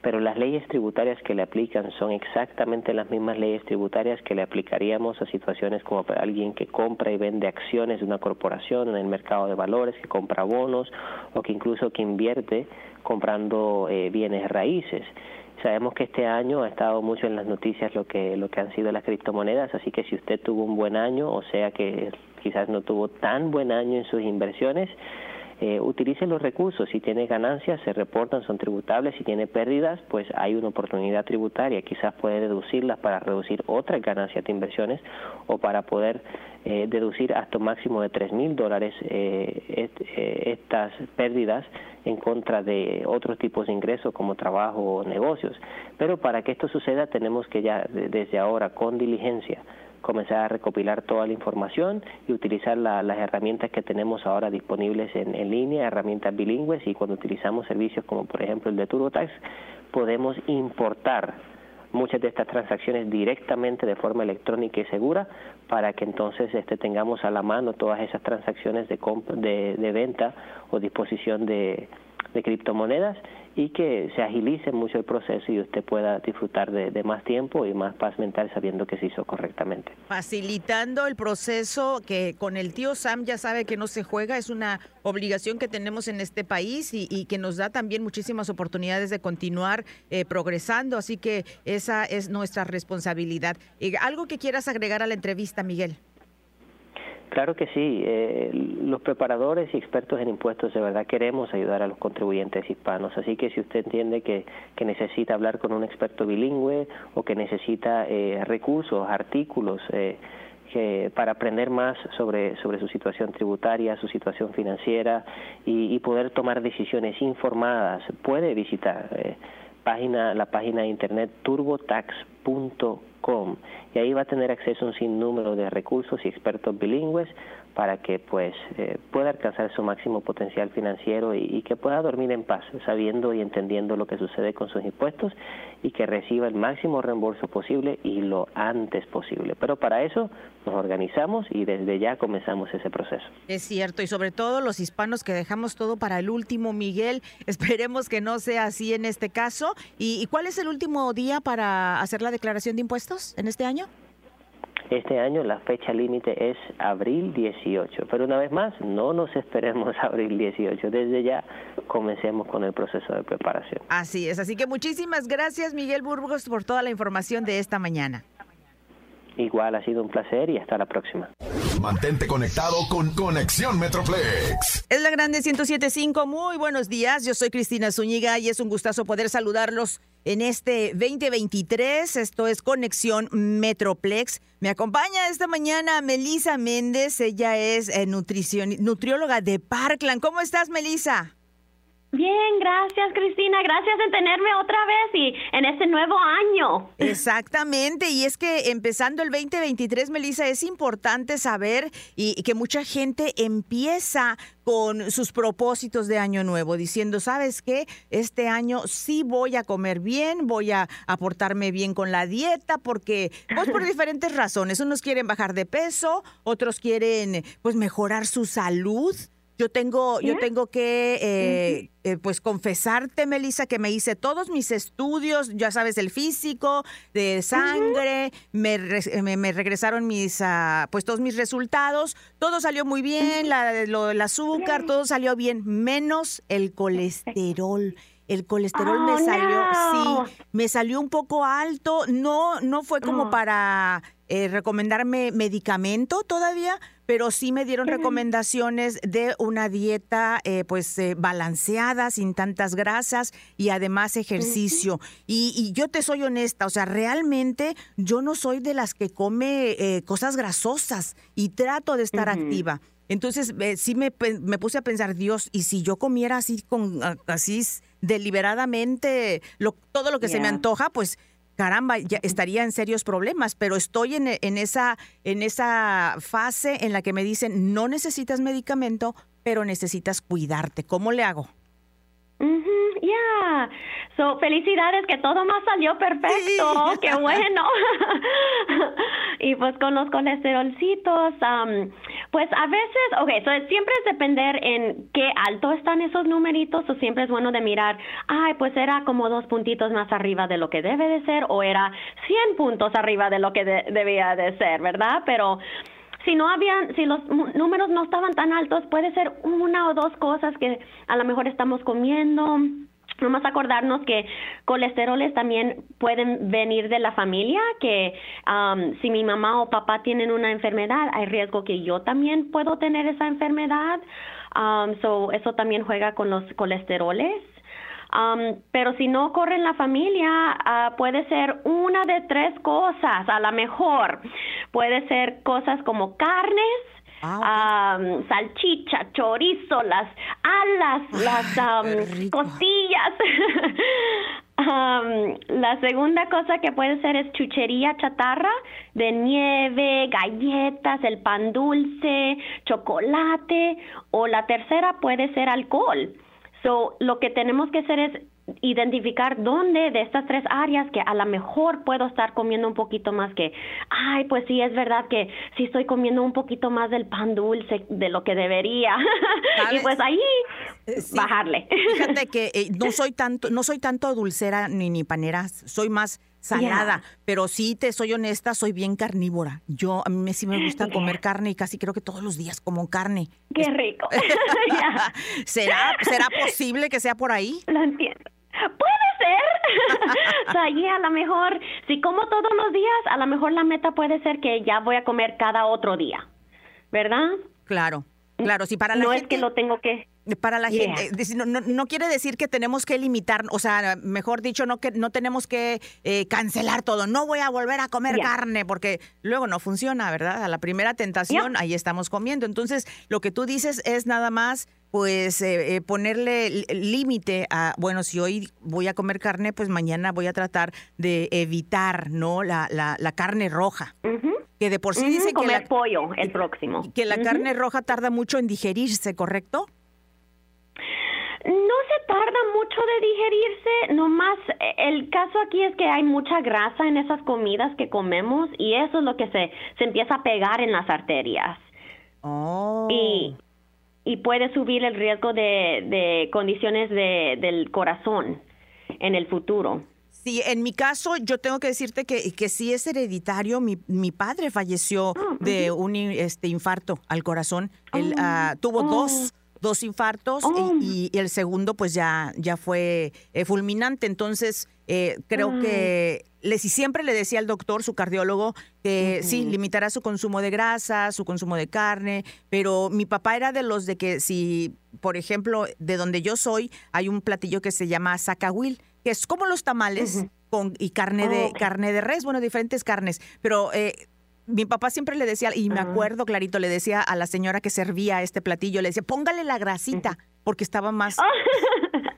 pero las leyes tributarias que le aplican son exactamente las mismas leyes tributarias que le aplicaríamos a situaciones como alguien que compra y vende acciones de una corporación en el mercado de valores, que compra bonos o que incluso que invierte comprando eh, bienes raíces. Sabemos que este año ha estado mucho en las noticias lo que lo que han sido las criptomonedas, así que si usted tuvo un buen año, o sea que quizás no tuvo tan buen año en sus inversiones, eh, utilice los recursos. Si tiene ganancias, se reportan, son tributables. Si tiene pérdidas, pues hay una oportunidad tributaria. Quizás puede deducirlas para reducir otras ganancias de inversiones o para poder eh, deducir hasta un máximo de tres mil dólares eh, estas pérdidas en contra de otros tipos de ingresos como trabajo o negocios. Pero para que esto suceda tenemos que ya desde ahora con diligencia comenzar a recopilar toda la información y utilizar las herramientas que tenemos ahora disponibles en, en, línea, herramientas bilingües y cuando utilizamos servicios como por ejemplo el de TurboTax podemos importar muchas de estas transacciones directamente de forma electrónica y segura para que entonces este, tengamos a la mano todas esas transacciones de, de, de venta o disposición de criptomonedas y que se agilice mucho el proceso y usted pueda disfrutar de, más tiempo y más paz mental sabiendo que se hizo correctamente. Facilitando el proceso que con el tío Sam ya sabe que no se juega, es una obligación que tenemos en este país y, que nos da también muchísimas oportunidades de continuar eh, progresando, así que esa es nuestra responsabilidad. Eh, ¿Algo que quieras agregar a la entrevista, Miguel? Claro que sí. Eh, los preparadores y expertos en impuestos de verdad queremos ayudar a los contribuyentes hispanos. Así que si usted entiende que, necesita hablar con un experto bilingüe o que necesita eh, recursos, artículos, eh, para aprender más sobre, su situación tributaria, su situación financiera y, poder tomar decisiones informadas, puede visitar eh, la página de internet turbotax.com y ahí va a tener acceso a un sinnúmero de recursos y expertos bilingües para que pues eh, pueda alcanzar su máximo potencial financiero y, que pueda dormir en paz, sabiendo y entendiendo lo que sucede con sus impuestos y que reciba el máximo reembolso posible y lo antes posible. Pero para eso nos organizamos y desde ya comenzamos ese proceso. Es cierto, y sobre todo los hispanos que dejamos todo para el último, Miguel, esperemos que no sea así en este caso. ¿Y, y cuál es el último día para hacer la declaración de impuestos en este año? Este año la fecha límite es abril 18, pero una vez más, no nos esperemos abril 18, desde ya comencemos con el proceso de preparación. Así es, así que muchísimas gracias Miguel Burgos por toda la información de esta mañana. Igual ha sido un placer y hasta la próxima. Mantente conectado con Conexión Metroplex. Es la Grande 1075. Muy buenos días. Yo soy Cristina Zúñiga y es un gustazo poder saludarlos en este 2023. Esto es Conexión Metroplex. Me acompaña esta mañana Melisa Méndez. Ella es eh, nutrióloga de Parkland. ¿Cómo estás, Melisa? Bien, gracias Cristina, gracias en tenerme otra vez y en este nuevo año. Exactamente, y es que empezando el 2023, Melissa, es importante saber y, que mucha gente empieza con sus propósitos de año nuevo, diciendo, ¿sabes qué? Este año sí voy a comer bien, voy a aportarme bien con la dieta, porque pues por diferentes razones, unos quieren bajar de peso, otros quieren pues mejorar su salud. Yo tengo, yo tengo que eh, eh, pues confesarte, Melissa, que me hice todos mis estudios, ya sabes, el físico, de sangre, me, me, regresaron mis, uh, pues todos mis resultados, todo salió muy bien, la, lo, el azúcar, todo salió bien, menos el colesterol el colesterol me oh, salió, sí, me salió un poco alto. No, no fue como oh. para eh, recomendarme medicamento todavía, pero sí me dieron recomendaciones de una dieta eh, pues eh, balanceada, sin tantas grasas y además ejercicio. y, yo te soy honesta, o sea, realmente yo no soy de las que come cosas grasosas y trato de estar activa. Entonces, sí me, me, puse a pensar, Dios, y si yo comiera así, con así deliberadamente lo, todo lo que se me antoja, pues caramba, ya estaría en serios problemas, pero estoy en, en, esa, en esa fase en la que me dicen, no necesitas medicamento, pero necesitas cuidarte. ¿Cómo le hago? Ya, so felicidades que todo más salió perfecto, qué bueno. y pues con los colesterolcitos, pues a veces, ok, so siempre es depender en qué alto están esos numeritos, o siempre es bueno de mirar, ay, pues era como dos puntitos más arriba de lo que debe de ser, o era 100 puntos arriba de lo que debía de ser, ¿verdad? Pero si no habían, si los números no estaban tan altos, puede ser una o dos cosas que a lo mejor estamos comiendo. A acordarnos que colesteroles también pueden venir de la familia, que si mi mamá o papá tienen una enfermedad, hay riesgo que yo también puedo tener esa enfermedad. Um, so eso también juega con los colesteroles. Um, pero si no corre en la familia, uh, puede ser una de tres cosas, a lo mejor. Puede ser cosas como carnes, ah, um, salchicha, chorizo, las alas, las um, costillas. la segunda cosa que puede ser es chuchería chatarra de nieve, galletas, el pan dulce, chocolate o la tercera puede ser alcohol. So, lo que tenemos que hacer es identificar dónde de estas tres áreas que a lo mejor puedo estar comiendo un poquito más que, ay, pues sí, es verdad que sí estoy comiendo un poquito más del pan dulce de lo que debería. y pues ahí eh, bajarle. Fíjate que eh, no soy tanto, no soy tanto dulcera ni ni panera, soy más salada, pero sí te soy honesta, soy bien carnívora. Yo a mí sí me gusta comer carne y casi creo que todos los días como carne. Qué rico. ¿Será será posible que sea por ahí? Lo entiendo. Puede ser. o sea, a lo mejor, si como todos los días, a lo mejor la meta puede ser que ya voy a comer cada otro día. ¿Verdad? Claro. Claro, si para la no es que lo tengo que para la gente, eh, no, no, quiere decir que tenemos que limitar, o sea, mejor dicho, no que no tenemos que eh, cancelar todo. No voy a volver a comer carne porque luego no funciona, ¿verdad? A la primera tentación ahí estamos comiendo. Entonces, lo que tú dices es nada más, pues, eh, ponerle límite a, bueno, si hoy voy a comer carne, pues mañana voy a tratar de evitar, ¿no? La, la, carne roja. Que de por sí dice que la, pollo el próximo. Que la carne roja tarda mucho en digerirse, ¿correcto? No se tarda mucho de digerirse, nomás eh, el caso aquí es que hay mucha grasa en esas comidas que comemos y eso es lo que se, se empieza a pegar en las arterias. Oh. Y, y puede subir el riesgo de, de condiciones de, del corazón en el futuro. Sí, en mi caso yo tengo que decirte que, que sí es hereditario. Mi, mi padre falleció ah, de un este, infarto al corazón. Él ah, tuvo dos oh dos infartos oh. y, el segundo pues ya, ya fue eh, fulminante. Entonces, eh, creo que le, siempre le decía al doctor, su cardiólogo, que sí, limitará su consumo de grasa, su consumo de carne, pero mi papá era de los de que si, por ejemplo, de donde yo soy, hay un platillo que se llama zacahuil, que es como los tamales. Con, y carne de oh, carne de res, bueno, diferentes carnes, pero eh, mi papá siempre le decía, y me acuerdo clarito, le decía a la señora que servía este platillo, le decía, póngale la grasita, porque estaba más...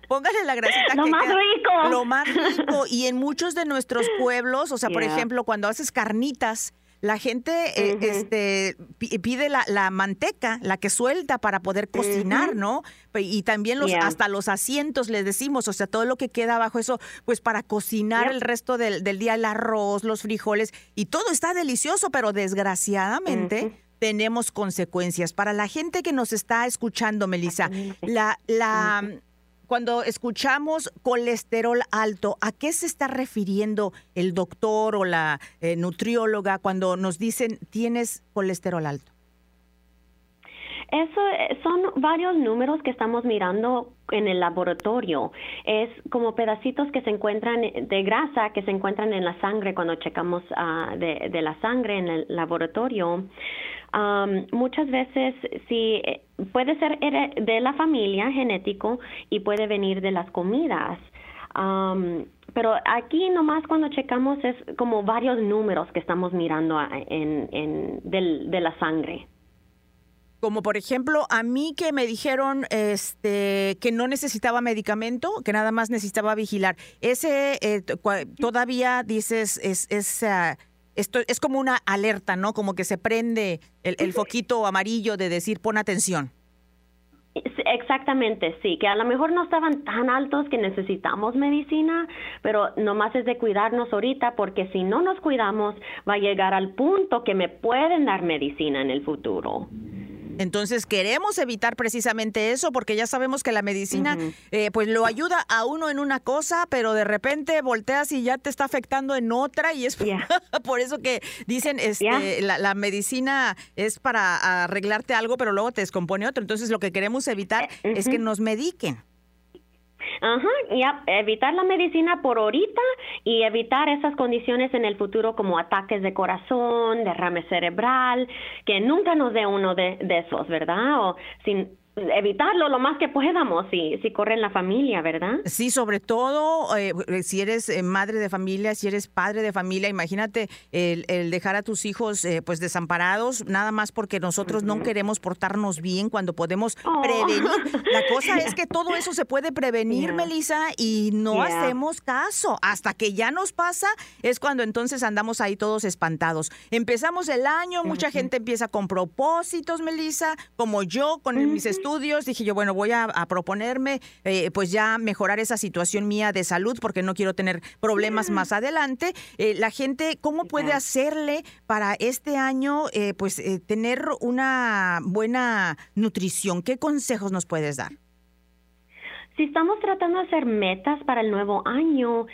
Póngale la grasita. Lo más rico. Lo más rico. Y en muchos de nuestros pueblos, o sea, por ejemplo, cuando haces carnitas, la gente eh, este, pide la, la, manteca, la que suelta para poder cocinar, ¿no? Y también los, hasta los asientos les decimos, o sea, todo lo que queda abajo eso, pues para cocinar el resto del, del, día, el arroz, los frijoles, y todo está delicioso, pero desgraciadamente tenemos consecuencias. Para la gente que nos está escuchando, Melissa, la, la cuando escuchamos colesterol alto, ¿a qué se está refiriendo el doctor o la eh, nutrióloga cuando nos dicen tienes colesterol alto? Eso eh, son varios números que estamos mirando en el laboratorio. Es como pedacitos que se encuentran de grasa que se encuentran en la sangre cuando checamos uh, de, la sangre en el laboratorio muchas veces eh, puede ser de la familia genético y puede venir de las comidas. pero aquí nomás cuando checamos es como varios números que estamos mirando en, en de la sangre. Como por ejemplo, a mí que me dijeron este, que no necesitaba medicamento, que nada más necesitaba vigilar. Ese eh, todavía dices es, es ah, esto es como una alerta, ¿no? Como que se prende el, foquito amarillo de decir pon atención. Exactamente, sí, que a lo mejor no estaban tan altos que necesitamos medicina, pero nomás es de cuidarnos ahorita porque si no nos cuidamos va a llegar al punto que me pueden dar medicina en el futuro. Entonces queremos evitar precisamente eso porque ya sabemos que la medicina eh, pues lo ayuda a uno en una cosa, pero de repente volteas y ya te está afectando en otra y es por eso que dicen este, la, medicina es para arreglarte algo, pero luego te descompone otro. Entonces lo que queremos evitar eh, es que nos mediquen. Ajá, y evitar la medicina por ahorita y evitar esas condiciones en el futuro como ataques de corazón, derrame cerebral, que nunca nos dé uno de, esos, ¿verdad? O sin evitarlo lo más que podamos si, si corre en la familia, ¿verdad? Sí, sobre todo eh, si eres eh, madre de familia, si eres padre de familia, imagínate el, dejar a tus hijos eh, pues desamparados, nada más porque nosotros no queremos portarnos bien cuando podemos oh. prevenir. La cosa es que todo eso se puede prevenir, Melissa, y no hacemos caso. Hasta que ya nos pasa, es cuando entonces andamos ahí todos espantados. Empezamos el año, mucha gente empieza con propósitos, Melissa, como yo con mis estudios estudios, dije yo, bueno, voy a, proponerme eh, pues ya mejorar esa situación mía de salud porque no quiero tener problemas más adelante. Eh, la gente, ¿cómo puede hacerle para este año eh, pues tener una buena nutrición? ¿Qué consejos nos puedes dar? Si estamos tratando de hacer metas para el nuevo año,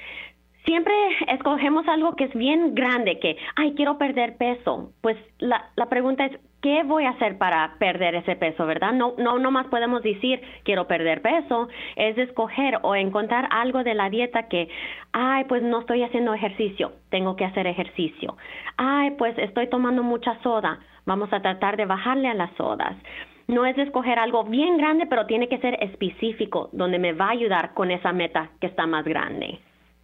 siempre escogemos algo que es bien grande, que, ay, quiero perder peso. Pues la, la pregunta es, ¿qué voy a hacer para perder ese peso, verdad? No, no, no más podemos decir quiero perder peso, es escoger o encontrar algo de la dieta que, ay, pues no estoy haciendo ejercicio, tengo que hacer ejercicio. Ay, pues estoy tomando mucha soda, vamos a tratar de bajarle a las sodas. No es escoger algo bien grande, pero tiene que ser específico, donde me va a ayudar con esa meta que está más grande.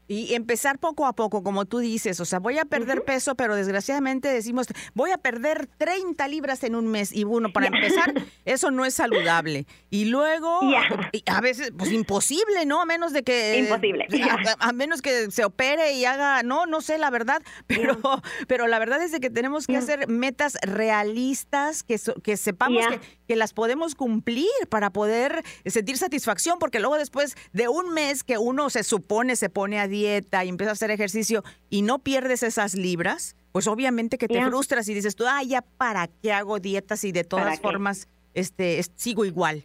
Y empezar poco a poco, como tú dices, o sea, voy a perder peso, pero desgraciadamente decimos, voy a perder 30 libras en un mes. Y bueno, para empezar, eso no es saludable. Y luego, a veces, pues imposible, ¿no? A menos de que... Imposible. A, menos que se opere y haga, no, no sé la verdad, pero, pero la verdad es de que tenemos que hacer metas realistas, que, que sepamos que, que las podemos cumplir para poder sentir satisfacción, porque luego después de un mes que uno se supone se pone a dieta y empieza a hacer ejercicio y no pierdes esas libras, pues obviamente que te frustras y dices tú, ah, ya para qué hago dietas y de todas formas este sigo igual.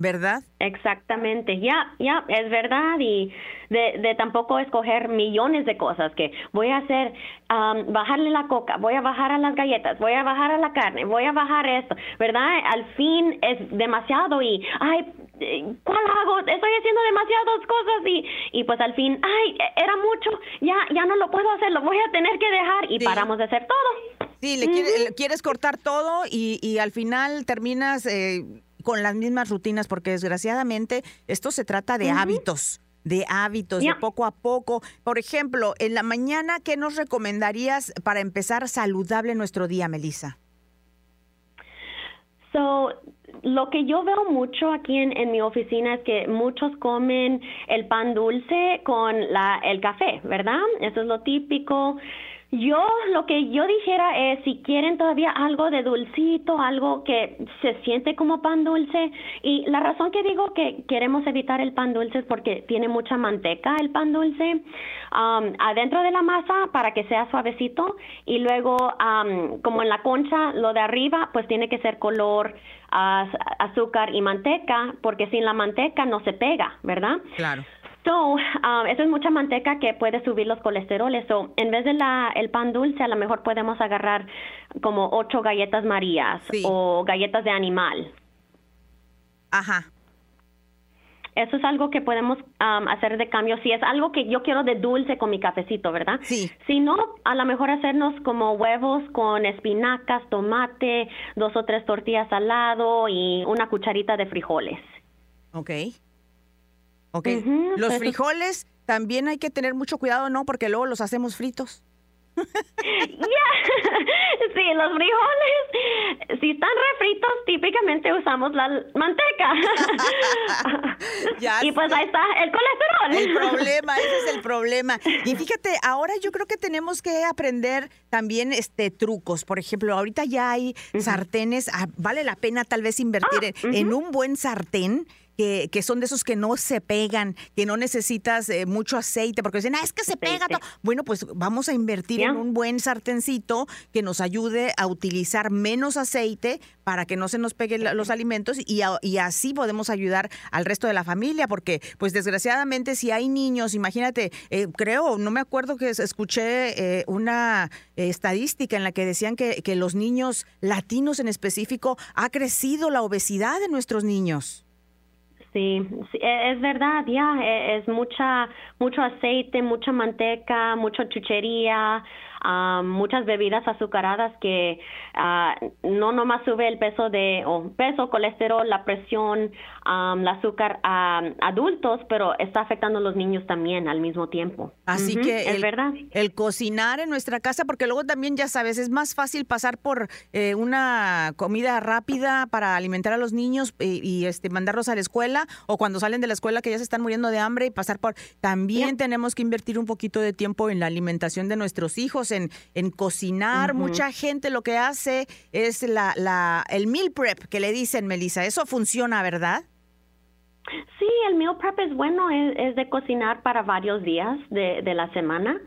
¿Verdad? Exactamente, ya, ya, es verdad y de, de, tampoco escoger millones de cosas que voy a hacer, bajarle la coca, voy a bajar a las galletas, voy a bajar a la carne, voy a bajar esto, ¿verdad? Al fin es demasiado y, ay, ¿cuál hago? Estoy haciendo demasiadas cosas y, y pues al fin, ay, era mucho, ya, ya no lo puedo hacer, lo voy a tener que dejar y paramos de hacer todo. Sí, le, quieres cortar todo y, y al final terminas... Eh, con las mismas rutinas, porque desgraciadamente esto se trata de hábitos de hábitos, de poco a poco. Por ejemplo, en la mañana, ¿qué nos recomendarías para empezar saludable nuestro día, Melissa? So, lo que yo veo mucho aquí en, en, mi oficina es que muchos comen el pan dulce con la, el café, ¿verdad? Eso es lo típico. Yo lo que yo dijera es si quieren todavía algo de dulcito, algo que se siente como pan dulce y la razón que digo que queremos evitar el pan dulce es porque tiene mucha manteca el pan dulce um, adentro de la masa para que sea suavecito y luego um, como en la concha lo de arriba pues tiene que ser color azúcar y manteca porque sin la manteca no se pega, ¿verdad? Claro. So, um, eso es mucha manteca que puede subir los colesteroles. So, en vez de la, el pan dulce, a lo mejor podemos agarrar como ocho galletas marías o galletas de animal. Ajá. Eso es algo que podemos um, hacer de cambio. Si es algo que yo quiero de dulce con mi cafecito, ¿verdad? Sí. Si no, a lo mejor hacernos como huevos con espinacas, tomate, dos o tres tortillas al lado y una cucharita de frijoles. Ok. Los frijoles también hay que tener mucho cuidado, ¿no? Porque luego los hacemos fritos. Sí, los frijoles, si están refritos, típicamente usamos la manteca. y pues ahí está el colesterol. El problema, ese es el problema. Y fíjate, ahora yo creo que tenemos que aprender también este trucos. Por ejemplo, ahorita ya hay sartenes, ah, vale la pena tal vez invertir ah, en un buen sartén que, son de esos que no se pegan, que no necesitas eh, mucho aceite, porque dicen, ah, es que se pega todo. Bueno, pues vamos a invertir en un buen sartencito que nos ayude a utilizar menos aceite para que no se nos peguen los alimentos y, así podemos ayudar al resto de la familia, porque pues desgraciadamente si hay niños, imagínate, eh, creo, no me acuerdo que escuché eh, una estadística en la que decían que, que los niños latinos en específico ha crecido la obesidad de nuestros niños. Sí, e, es verdad, ya, e, es mucha, mucho aceite, mucha manteca, mucha chuchería, muchas bebidas azucaradas que ah, no nomás sube el peso de o peso, colesterol, la presión, el azúcar a adultos, pero está afectando a los niños también al mismo tiempo. Así que es el, verdad. El cocinar en nuestra casa, porque luego también ya sabes, es más fácil pasar por eh, una comida rápida para alimentar a los niños y, y, este mandarlos a la escuela o cuando salen de la escuela que ya se están muriendo de hambre y pasar por también tenemos que invertir un poquito de tiempo en la alimentación de nuestros hijos en, en cocinar. Mucha gente lo que hace es la, la, el meal prep que le dicen, Melissa. Eso funciona, ¿verdad? Sí, el meal prep es bueno, es, de cocinar para varios días de, de la semana.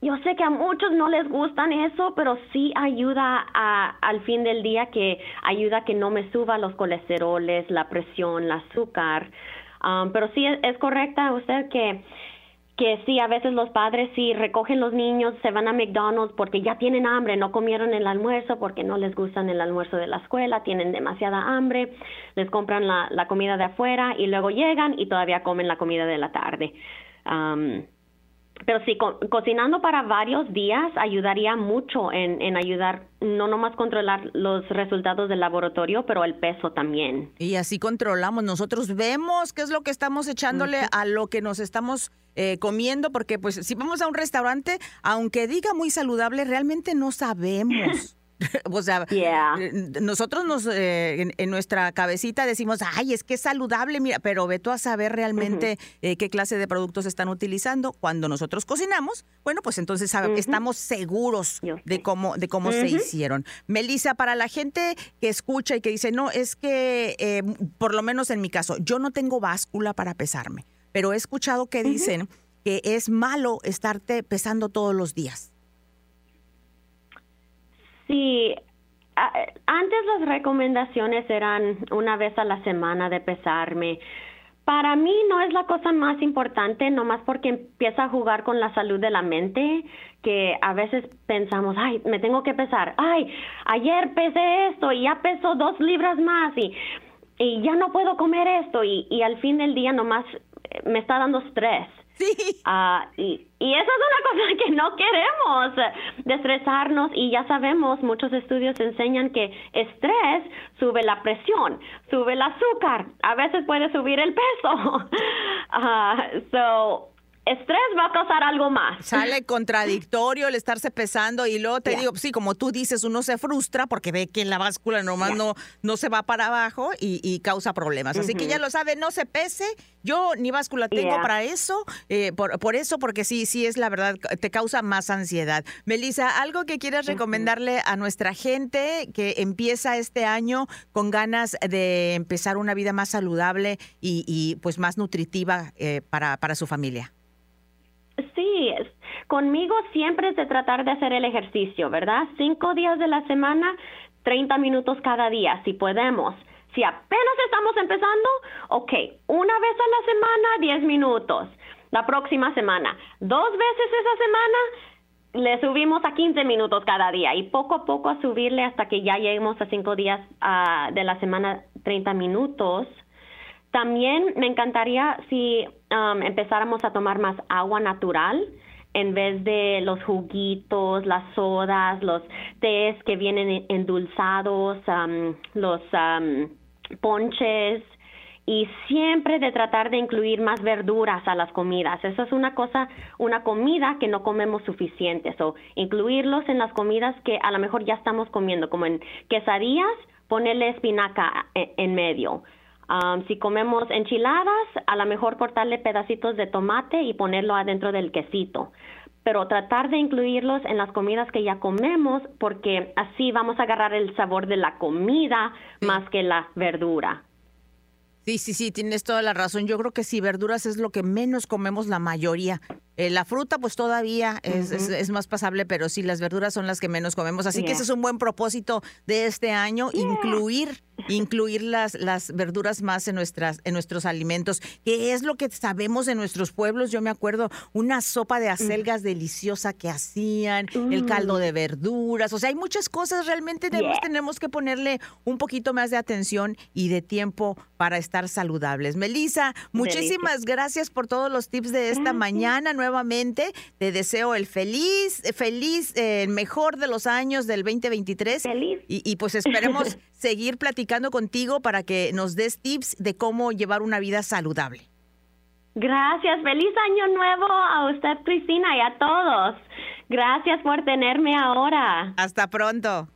yo sé que a muchos no les gustan eso, pero sí ayuda a, al fin del día que ayuda a que no me suba los colesteroles, la presión, el azúcar. pero sí es, es correcta usted que que sí, a veces los padres sí recogen los niños, se van a McDonald's porque ya tienen hambre, no comieron el almuerzo porque no les gustan el almuerzo de la escuela, tienen demasiada hambre, les compran la, la comida de afuera y luego llegan y todavía comen la comida de la tarde. Pero sí, cocinando para varios días ayudaría mucho en, en ayudar no nomás controlar los resultados del laboratorio, pero el peso también. Y así controlamos, nosotros vemos qué es lo que estamos echándole a lo que nos estamos eh, comiendo, porque pues si vamos a un restaurante, aunque diga muy saludable, realmente no sabemos. o sea, eh, nosotros nos eh, en, nuestra cabecita decimos, ay, es que es saludable, mira, pero ve tú a saber realmente qué clase de productos están utilizando. Cuando nosotros cocinamos, bueno, pues entonces estamos seguros de cómo, de cómo se hicieron. Melissa, para la gente que escucha y que dice, no, es que por lo menos en mi caso, yo no tengo báscula para pesarme pero he escuchado que dicen que es malo estarte pesando todos los días. Sí, antes las recomendaciones eran una vez a la semana de pesarme. Para mí no es la cosa más importante, nomás porque empieza a jugar con la salud de la mente, que a veces pensamos, ay, me tengo que pesar, ay, ayer pesé esto y ya peso dos libras más y, y ya no puedo comer esto y, y al fin del día nomás me está dando estrés. Sí. Ah, y, y eso es una cosa que no queremos, de estresarnos y ya sabemos, muchos estudios enseñan que estrés sube la presión, sube el azúcar, a veces puede subir el peso. Uh, so, estrés va a causar algo más. Sale contradictorio el estarse pesando y luego te digo, sí, como tú dices, uno se frustra porque ve que la báscula nomás no, no se va para abajo y, causa problemas. Así que ya lo sabe, no se pese. Yo ni báscula tengo para eso, eh, por, eso, porque sí, sí es la verdad, te causa más ansiedad. Melissa, ¿algo que quieras recomendarle a nuestra gente que empieza este año con ganas de empezar una vida más saludable y, pues más nutritiva eh, para, para su familia? Sí, conmigo siempre es de tratar de hacer el ejercicio, ¿verdad? Cinco días de la semana, 30 minutos cada día, si podemos. Si apenas estamos empezando, ok, una vez a la semana, 10 minutos. La próxima semana, dos veces esa semana, le subimos a 15 minutos cada día y poco a poco a subirle hasta que ya lleguemos a cinco días ah, de la semana, 30 minutos. También me encantaría si um, empezáramos a tomar más agua natural en vez de los juguitos, las sodas, los tés que vienen endulzados, um, los um, ponches y siempre de tratar de incluir más verduras a las comidas. Eso es una cosa, una comida que no comemos suficiente. O incluirlos en las comidas que a lo mejor ya estamos comiendo, como en quesadillas, ponerle espinaca eh, en medio si comemos enchiladas, a lo mejor cortarle pedacitos de tomate y ponerlo adentro del quesito. Pero tratar de incluirlos en las comidas que ya comemos, porque así vamos a agarrar el sabor de la comida más que la verdura. Sí, sí, sí, tienes toda la razón. Yo creo que sí, verduras es lo que menos comemos la mayoría. Eh, la fruta, pues todavía es, es, más pasable, pero sí, las verduras son las que menos comemos. Así que ese es un buen propósito de este año, incluir incluir las, las verduras más en, nuestras, en nuestros alimentos, que es lo que sabemos en nuestros pueblos. Yo me acuerdo una sopa de acelgas deliciosa que hacían, el caldo de verduras, o sea, hay muchas cosas, realmente tenemos, tenemos que ponerle un poquito más de atención y de tiempo para estar saludables. Melissa, muchísimas gracias por todos los tips de esta mañana nuevamente. Te deseo el feliz, feliz, el mejor de los años del 2023. Feliz. Y, y pues esperemos seguir platicando contigo para que nos des tips de cómo llevar una vida saludable. Gracias, feliz año nuevo a usted, Cristina, y a todos. Gracias por tenerme ahora. Hasta pronto.